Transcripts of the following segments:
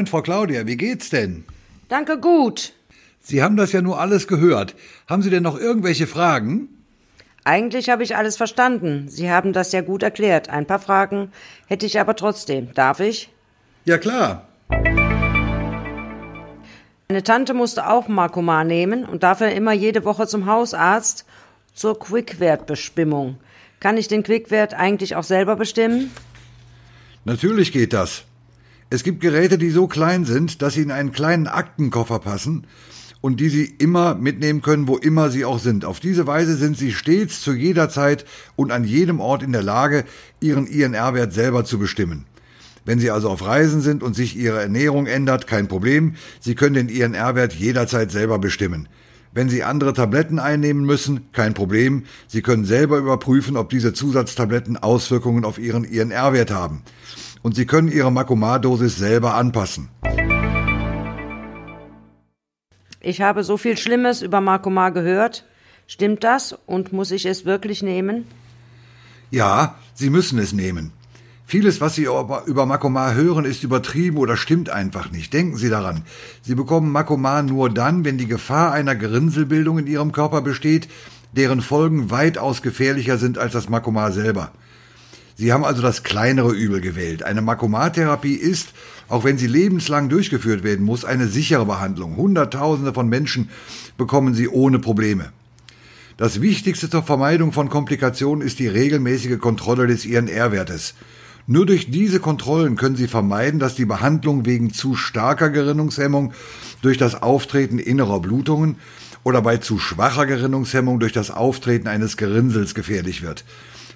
Moin, Frau Claudia, wie geht's denn? Danke gut. Sie haben das ja nur alles gehört. Haben Sie denn noch irgendwelche Fragen? Eigentlich habe ich alles verstanden. Sie haben das ja gut erklärt. Ein paar Fragen hätte ich aber trotzdem. Darf ich? Ja, klar. Meine Tante musste auch Makoma nehmen und dafür immer jede Woche zum Hausarzt zur Quickwertbestimmung. Kann ich den Quickwert eigentlich auch selber bestimmen? Natürlich geht das. Es gibt Geräte, die so klein sind, dass sie in einen kleinen Aktenkoffer passen und die Sie immer mitnehmen können, wo immer Sie auch sind. Auf diese Weise sind Sie stets zu jeder Zeit und an jedem Ort in der Lage, Ihren INR-Wert selber zu bestimmen. Wenn Sie also auf Reisen sind und sich Ihre Ernährung ändert, kein Problem. Sie können den INR-Wert jederzeit selber bestimmen. Wenn Sie andere Tabletten einnehmen müssen, kein Problem. Sie können selber überprüfen, ob diese Zusatztabletten Auswirkungen auf Ihren INR-Wert haben und Sie können Ihre Makomar-Dosis selber anpassen. Ich habe so viel Schlimmes über Makomar gehört. Stimmt das und muss ich es wirklich nehmen? Ja, Sie müssen es nehmen. Vieles, was Sie über Makomar hören, ist übertrieben oder stimmt einfach nicht. Denken Sie daran. Sie bekommen Makomar nur dann, wenn die Gefahr einer Gerinnselbildung in Ihrem Körper besteht, deren Folgen weitaus gefährlicher sind als das Makomar selber. Sie haben also das kleinere Übel gewählt. Eine Makomatherapie ist, auch wenn sie lebenslang durchgeführt werden muss, eine sichere Behandlung. Hunderttausende von Menschen bekommen sie ohne Probleme. Das Wichtigste zur Vermeidung von Komplikationen ist die regelmäßige Kontrolle des INR-Wertes. Nur durch diese Kontrollen können Sie vermeiden, dass die Behandlung wegen zu starker Gerinnungshemmung durch das Auftreten innerer Blutungen oder bei zu schwacher Gerinnungshemmung durch das Auftreten eines Gerinnsels gefährlich wird.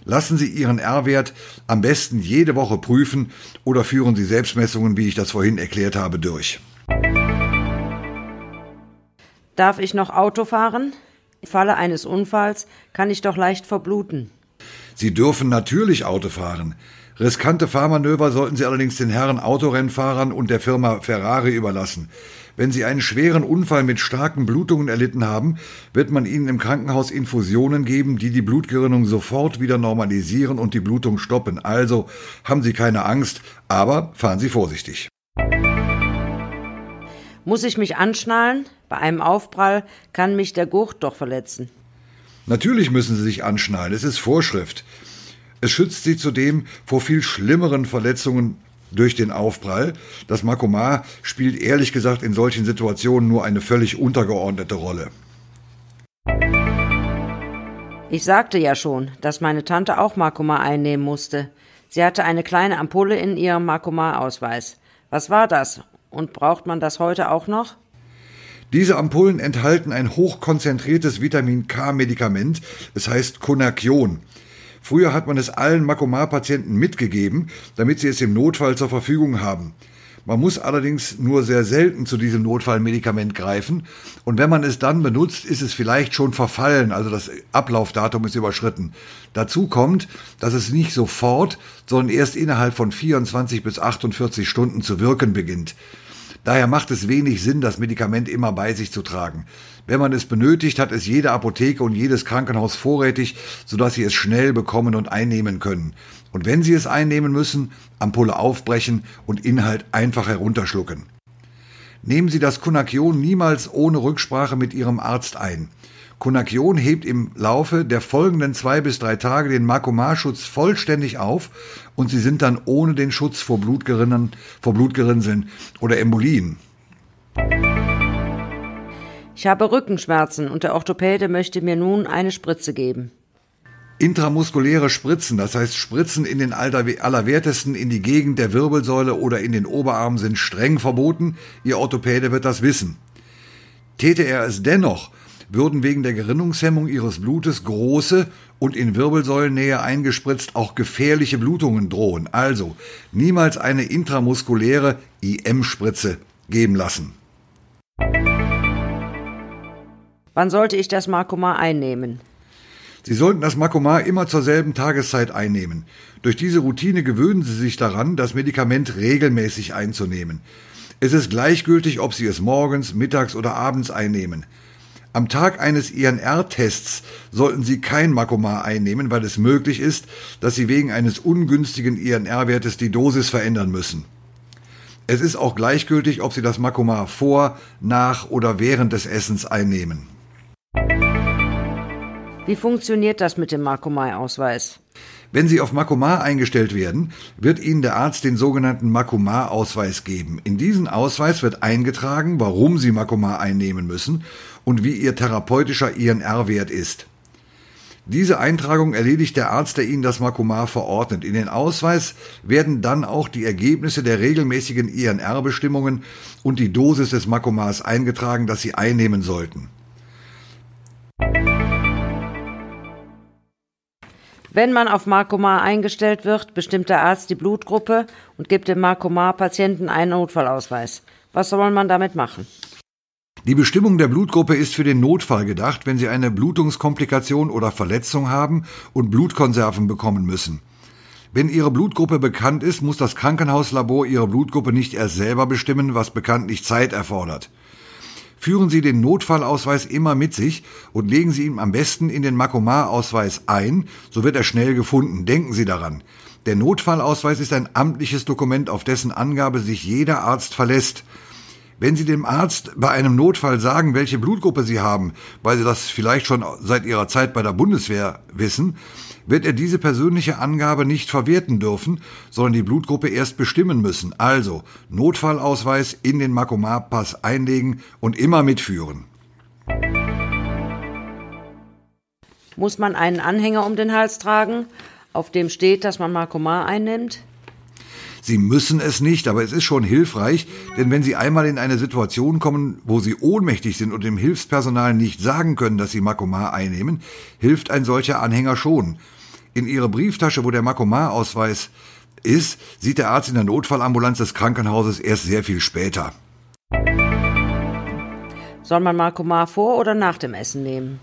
Lassen Sie Ihren R-Wert am besten jede Woche prüfen oder führen Sie Selbstmessungen, wie ich das vorhin erklärt habe, durch. Darf ich noch Auto fahren? Im Falle eines Unfalls kann ich doch leicht verbluten. Sie dürfen natürlich Auto fahren. Riskante Fahrmanöver sollten Sie allerdings den Herren Autorennfahrern und der Firma Ferrari überlassen. Wenn Sie einen schweren Unfall mit starken Blutungen erlitten haben, wird man Ihnen im Krankenhaus Infusionen geben, die die Blutgerinnung sofort wieder normalisieren und die Blutung stoppen. Also haben Sie keine Angst, aber fahren Sie vorsichtig. Muss ich mich anschnallen? Bei einem Aufprall kann mich der Gurt doch verletzen. Natürlich müssen Sie sich anschnallen, es ist Vorschrift. Es schützt Sie zudem vor viel schlimmeren Verletzungen durch den Aufprall. Das Makomar spielt ehrlich gesagt in solchen Situationen nur eine völlig untergeordnete Rolle. Ich sagte ja schon, dass meine Tante auch Makoma einnehmen musste. Sie hatte eine kleine Ampulle in ihrem Makoma-Ausweis. Was war das? Und braucht man das heute auch noch? Diese Ampullen enthalten ein hochkonzentriertes Vitamin K-Medikament, es heißt Konakion. Früher hat man es allen Makomar-Patienten mitgegeben, damit sie es im Notfall zur Verfügung haben. Man muss allerdings nur sehr selten zu diesem Notfallmedikament greifen und wenn man es dann benutzt, ist es vielleicht schon verfallen, also das Ablaufdatum ist überschritten. Dazu kommt, dass es nicht sofort, sondern erst innerhalb von 24 bis 48 Stunden zu wirken beginnt. Daher macht es wenig Sinn, das Medikament immer bei sich zu tragen. Wenn man es benötigt, hat es jede Apotheke und jedes Krankenhaus vorrätig, sodass Sie es schnell bekommen und einnehmen können. Und wenn Sie es einnehmen müssen, Ampulle aufbrechen und Inhalt einfach herunterschlucken. Nehmen Sie das Kunakion niemals ohne Rücksprache mit Ihrem Arzt ein. Konakion hebt im Laufe der folgenden zwei bis drei Tage den Makomarschutz vollständig auf und sie sind dann ohne den Schutz vor Blutgerinnen, vor Blutgerinnseln oder Embolien. Ich habe Rückenschmerzen und der Orthopäde möchte mir nun eine Spritze geben. Intramuskuläre Spritzen, das heißt Spritzen in den Allerwertesten in die Gegend der Wirbelsäule oder in den Oberarm sind streng verboten. Ihr Orthopäde wird das wissen. Täte er es dennoch, würden wegen der Gerinnungshemmung ihres Blutes große und in Wirbelsäulennähe eingespritzt auch gefährliche Blutungen drohen. Also niemals eine intramuskuläre IM-Spritze geben lassen. Wann sollte ich das Makoma einnehmen? Sie sollten das Makomar immer zur selben Tageszeit einnehmen. Durch diese Routine gewöhnen Sie sich daran, das Medikament regelmäßig einzunehmen. Es ist gleichgültig, ob Sie es morgens, mittags oder abends einnehmen. Am Tag eines INR-Tests sollten Sie kein Makomar einnehmen, weil es möglich ist, dass Sie wegen eines ungünstigen INR-Wertes die Dosis verändern müssen. Es ist auch gleichgültig, ob Sie das Makomar vor, nach oder während des Essens einnehmen. Wie funktioniert das mit dem Makomai-Ausweis? Wenn Sie auf Makomar eingestellt werden, wird Ihnen der Arzt den sogenannten Makomar-Ausweis geben. In diesen Ausweis wird eingetragen, warum Sie Makomar einnehmen müssen und wie Ihr therapeutischer INR-Wert ist. Diese Eintragung erledigt der Arzt, der Ihnen das Makomar verordnet. In den Ausweis werden dann auch die Ergebnisse der regelmäßigen INR-Bestimmungen und die Dosis des Makomars eingetragen, das Sie einnehmen sollten. Wenn man auf Markomar eingestellt wird, bestimmt der Arzt die Blutgruppe und gibt dem Markomar-Patienten einen Notfallausweis. Was soll man damit machen? Die Bestimmung der Blutgruppe ist für den Notfall gedacht, wenn Sie eine Blutungskomplikation oder Verletzung haben und Blutkonserven bekommen müssen. Wenn Ihre Blutgruppe bekannt ist, muss das Krankenhauslabor Ihre Blutgruppe nicht erst selber bestimmen, was bekanntlich Zeit erfordert. Führen Sie den Notfallausweis immer mit sich und legen Sie ihn am besten in den Makomar-Ausweis ein, so wird er schnell gefunden. Denken Sie daran. Der Notfallausweis ist ein amtliches Dokument, auf dessen Angabe sich jeder Arzt verlässt. Wenn Sie dem Arzt bei einem Notfall sagen, welche Blutgruppe Sie haben, weil Sie das vielleicht schon seit Ihrer Zeit bei der Bundeswehr wissen, wird er diese persönliche Angabe nicht verwerten dürfen, sondern die Blutgruppe erst bestimmen müssen. Also Notfallausweis in den Makomar-Pass einlegen und immer mitführen. Muss man einen Anhänger um den Hals tragen, auf dem steht, dass man Makomar einnimmt? Sie müssen es nicht, aber es ist schon hilfreich, denn wenn Sie einmal in eine Situation kommen, wo Sie ohnmächtig sind und dem Hilfspersonal nicht sagen können, dass Sie Makomar einnehmen, hilft ein solcher Anhänger schon. In Ihre Brieftasche, wo der Makomar-Ausweis ist, sieht der Arzt in der Notfallambulanz des Krankenhauses erst sehr viel später. Soll man Makomar vor oder nach dem Essen nehmen?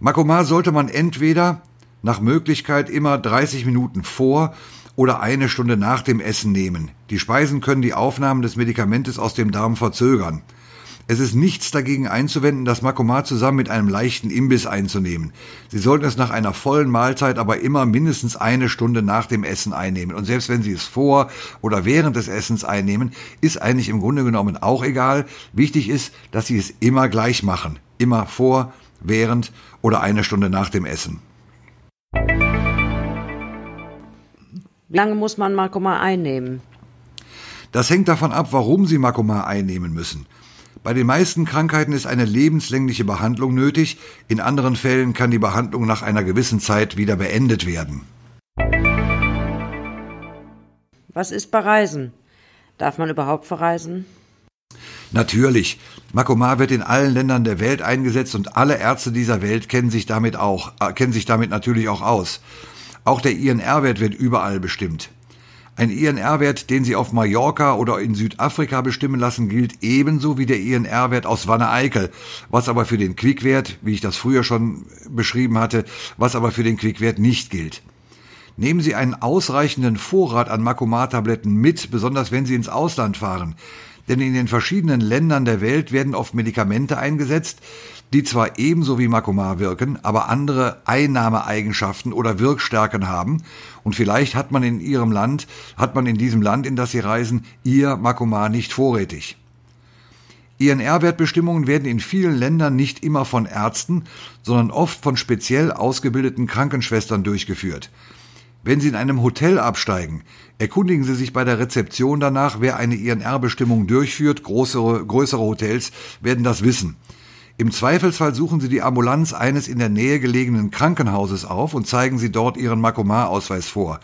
Makomar sollte man entweder nach Möglichkeit immer 30 Minuten vor oder eine Stunde nach dem Essen nehmen. Die Speisen können die Aufnahme des Medikamentes aus dem Darm verzögern. Es ist nichts dagegen einzuwenden, das Makomar zusammen mit einem leichten Imbiss einzunehmen. Sie sollten es nach einer vollen Mahlzeit aber immer mindestens eine Stunde nach dem Essen einnehmen. Und selbst wenn Sie es vor oder während des Essens einnehmen, ist eigentlich im Grunde genommen auch egal. Wichtig ist, dass Sie es immer gleich machen. Immer vor, während oder eine Stunde nach dem Essen. Wie lange muss man Makoma einnehmen? Das hängt davon ab, warum Sie Makoma einnehmen müssen. Bei den meisten Krankheiten ist eine lebenslängliche Behandlung nötig, in anderen Fällen kann die Behandlung nach einer gewissen Zeit wieder beendet werden. Was ist bei Reisen? Darf man überhaupt verreisen? Natürlich. Makomar wird in allen Ländern der Welt eingesetzt und alle Ärzte dieser Welt kennen sich damit auch, äh, kennen sich damit natürlich auch aus. Auch der INR-Wert wird überall bestimmt. Ein INR-Wert, den Sie auf Mallorca oder in Südafrika bestimmen lassen, gilt ebenso wie der INR-Wert aus Wanne-Eickel, was aber für den Quickwert, wie ich das früher schon beschrieben hatte, was aber für den Quickwert nicht gilt. Nehmen Sie einen ausreichenden Vorrat an Makomar-Tabletten mit, besonders wenn Sie ins Ausland fahren. Denn in den verschiedenen Ländern der Welt werden oft Medikamente eingesetzt, die zwar ebenso wie Makomar wirken, aber andere Einnahmeeigenschaften oder Wirkstärken haben und vielleicht hat man in ihrem Land, hat man in diesem Land, in das sie reisen, ihr Makomar nicht vorrätig. INR-Wertbestimmungen werden in vielen Ländern nicht immer von Ärzten, sondern oft von speziell ausgebildeten Krankenschwestern durchgeführt. Wenn Sie in einem Hotel absteigen, erkundigen Sie sich bei der Rezeption danach, wer eine INR-Bestimmung durchführt. Größere, größere Hotels werden das wissen. Im Zweifelsfall suchen Sie die Ambulanz eines in der Nähe gelegenen Krankenhauses auf und zeigen Sie dort Ihren Makomar-Ausweis vor.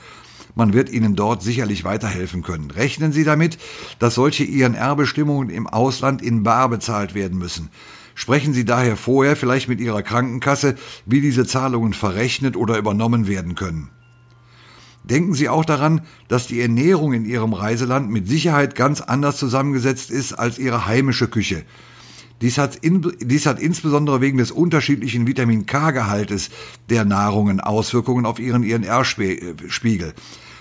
Man wird Ihnen dort sicherlich weiterhelfen können. Rechnen Sie damit, dass solche INR-Bestimmungen im Ausland in Bar bezahlt werden müssen. Sprechen Sie daher vorher vielleicht mit Ihrer Krankenkasse, wie diese Zahlungen verrechnet oder übernommen werden können. Denken Sie auch daran, dass die Ernährung in Ihrem Reiseland mit Sicherheit ganz anders zusammengesetzt ist als Ihre heimische Küche. Dies hat, in, dies hat insbesondere wegen des unterschiedlichen Vitamin K-Gehaltes der Nahrungen Auswirkungen auf Ihren INR-Spiegel.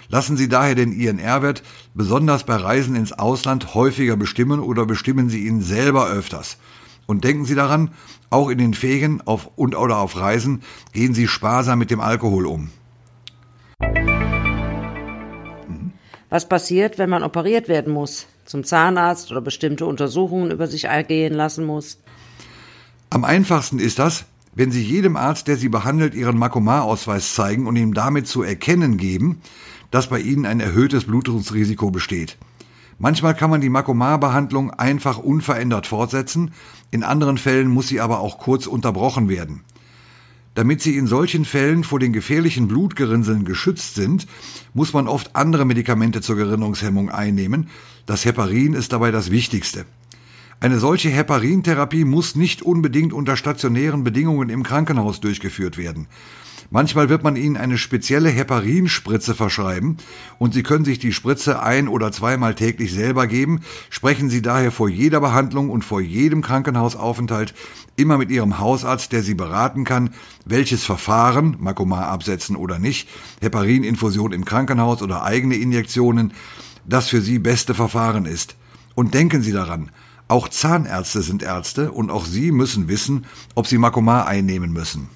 Lassen Sie daher den INR-Wert besonders bei Reisen ins Ausland häufiger bestimmen oder bestimmen Sie ihn selber öfters. Und denken Sie daran, auch in den Ferien auf und oder auf Reisen gehen Sie sparsam mit dem Alkohol um. Was passiert, wenn man operiert werden muss, zum Zahnarzt oder bestimmte Untersuchungen über sich ergehen lassen muss? Am einfachsten ist das, wenn Sie jedem Arzt, der Sie behandelt, Ihren Makomar-Ausweis zeigen und ihm damit zu erkennen geben, dass bei Ihnen ein erhöhtes Blutungsrisiko besteht. Manchmal kann man die Makomar-Behandlung einfach unverändert fortsetzen, in anderen Fällen muss sie aber auch kurz unterbrochen werden. Damit sie in solchen Fällen vor den gefährlichen Blutgerinnseln geschützt sind, muss man oft andere Medikamente zur Gerinnungshemmung einnehmen. Das Heparin ist dabei das wichtigste. Eine solche Heparintherapie muss nicht unbedingt unter stationären Bedingungen im Krankenhaus durchgeführt werden. Manchmal wird man ihnen eine spezielle Heparinspritze verschreiben und sie können sich die Spritze ein- oder zweimal täglich selber geben. Sprechen Sie daher vor jeder Behandlung und vor jedem Krankenhausaufenthalt immer mit Ihrem Hausarzt, der Sie beraten kann, welches Verfahren, Makomar absetzen oder nicht, Heparininfusion im Krankenhaus oder eigene Injektionen, das für Sie beste Verfahren ist. Und denken Sie daran, auch Zahnärzte sind Ärzte und auch sie müssen wissen, ob sie Makomar einnehmen müssen.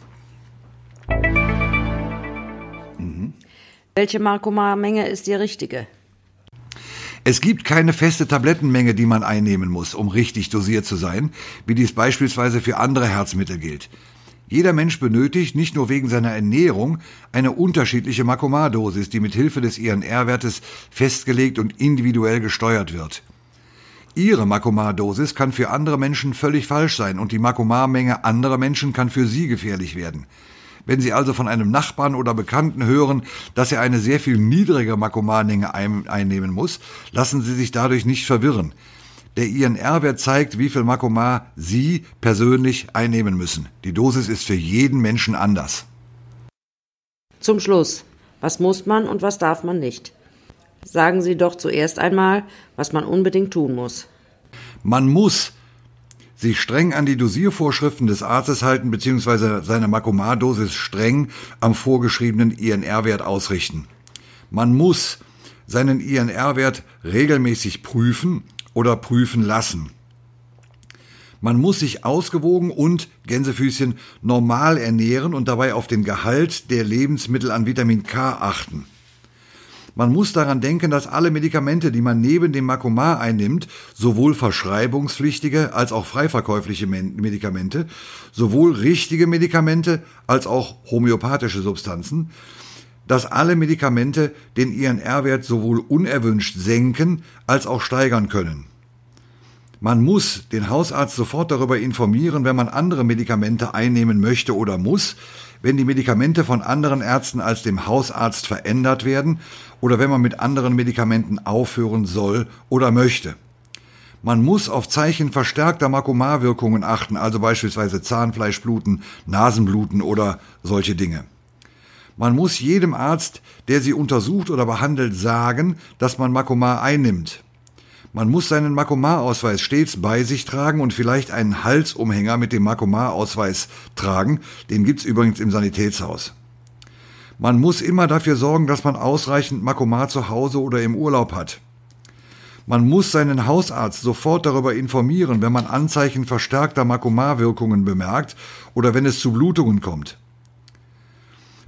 Welche Makomar-Menge ist die richtige? Es gibt keine feste Tablettenmenge, die man einnehmen muss, um richtig dosiert zu sein, wie dies beispielsweise für andere Herzmittel gilt. Jeder Mensch benötigt, nicht nur wegen seiner Ernährung, eine unterschiedliche Makomar-Dosis, die mit Hilfe des INR-Wertes festgelegt und individuell gesteuert wird. Ihre Makomar-Dosis kann für andere Menschen völlig falsch sein und die Makomar-Menge anderer Menschen kann für Sie gefährlich werden. Wenn Sie also von einem Nachbarn oder Bekannten hören, dass er eine sehr viel niedrige Makomarmenge einnehmen muss, lassen Sie sich dadurch nicht verwirren. Der INR-Wert zeigt, wie viel Makomar Sie persönlich einnehmen müssen. Die Dosis ist für jeden Menschen anders. Zum Schluss, was muss man und was darf man nicht? Sagen Sie doch zuerst einmal, was man unbedingt tun muss. Man muss sich streng an die Dosiervorschriften des Arztes halten bzw. seine Makomar-Dosis streng am vorgeschriebenen INR-Wert ausrichten. Man muss seinen INR-Wert regelmäßig prüfen oder prüfen lassen. Man muss sich ausgewogen und, Gänsefüßchen, normal ernähren und dabei auf den Gehalt der Lebensmittel an Vitamin K achten. Man muss daran denken, dass alle Medikamente, die man neben dem Makomar einnimmt, sowohl verschreibungspflichtige als auch freiverkäufliche Medikamente, sowohl richtige Medikamente als auch homöopathische Substanzen, dass alle Medikamente den INR-Wert sowohl unerwünscht senken als auch steigern können. Man muss den Hausarzt sofort darüber informieren, wenn man andere Medikamente einnehmen möchte oder muss, wenn die Medikamente von anderen Ärzten als dem Hausarzt verändert werden oder wenn man mit anderen Medikamenten aufhören soll oder möchte. Man muss auf Zeichen verstärkter Makomarwirkungen achten, also beispielsweise Zahnfleischbluten, Nasenbluten oder solche Dinge. Man muss jedem Arzt, der sie untersucht oder behandelt, sagen, dass man Makomar einnimmt. Man muss seinen Makomar-Ausweis stets bei sich tragen und vielleicht einen Halsumhänger mit dem Makomar-Ausweis tragen. Den gibt's übrigens im Sanitätshaus. Man muss immer dafür sorgen, dass man ausreichend Makomar zu Hause oder im Urlaub hat. Man muss seinen Hausarzt sofort darüber informieren, wenn man Anzeichen verstärkter Makomar-Wirkungen bemerkt oder wenn es zu Blutungen kommt.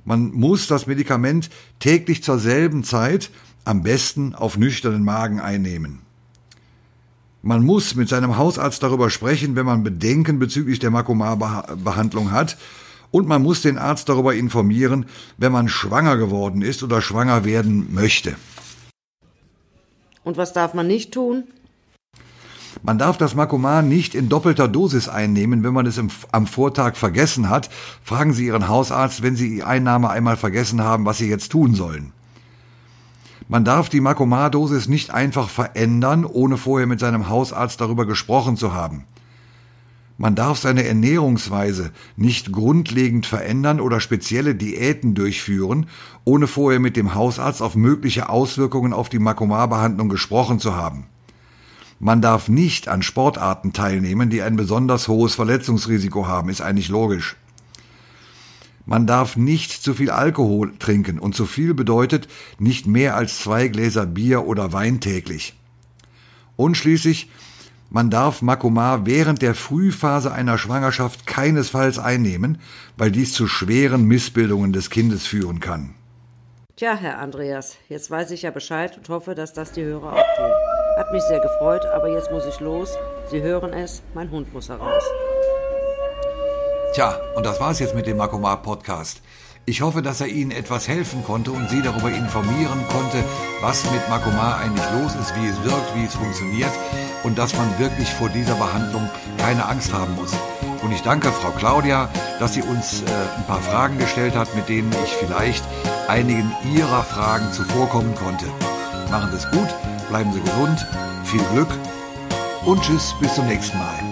Man muss das Medikament täglich zur selben Zeit, am besten auf nüchternen Magen einnehmen. Man muss mit seinem Hausarzt darüber sprechen, wenn man Bedenken bezüglich der Makomar-Behandlung hat. Und man muss den Arzt darüber informieren, wenn man schwanger geworden ist oder schwanger werden möchte. Und was darf man nicht tun? Man darf das Makomar nicht in doppelter Dosis einnehmen, wenn man es im, am Vortag vergessen hat. Fragen Sie Ihren Hausarzt, wenn Sie die Einnahme einmal vergessen haben, was Sie jetzt tun sollen. Man darf die Makomar-Dosis nicht einfach verändern, ohne vorher mit seinem Hausarzt darüber gesprochen zu haben. Man darf seine Ernährungsweise nicht grundlegend verändern oder spezielle Diäten durchführen, ohne vorher mit dem Hausarzt auf mögliche Auswirkungen auf die Makomar-Behandlung gesprochen zu haben. Man darf nicht an Sportarten teilnehmen, die ein besonders hohes Verletzungsrisiko haben, ist eigentlich logisch. Man darf nicht zu viel Alkohol trinken und zu viel bedeutet nicht mehr als zwei Gläser Bier oder Wein täglich. Und schließlich, Man darf Makoma während der Frühphase einer Schwangerschaft keinesfalls einnehmen, weil dies zu schweren Missbildungen des Kindes führen kann. Tja, Herr Andreas, jetzt weiß ich ja Bescheid und hoffe, dass das die Hörer auch tun. Hat mich sehr gefreut, aber jetzt muss ich los. Sie hören es, mein Hund muss heraus. Tja, und das war's jetzt mit dem Makoma Podcast. Ich hoffe, dass er Ihnen etwas helfen konnte und Sie darüber informieren konnte, was mit Makoma eigentlich los ist, wie es wirkt, wie es funktioniert und dass man wirklich vor dieser Behandlung keine Angst haben muss. Und ich danke Frau Claudia, dass sie uns äh, ein paar Fragen gestellt hat, mit denen ich vielleicht einigen Ihrer Fragen zuvorkommen konnte. Machen Sie es gut, bleiben Sie gesund, viel Glück und tschüss, bis zum nächsten Mal.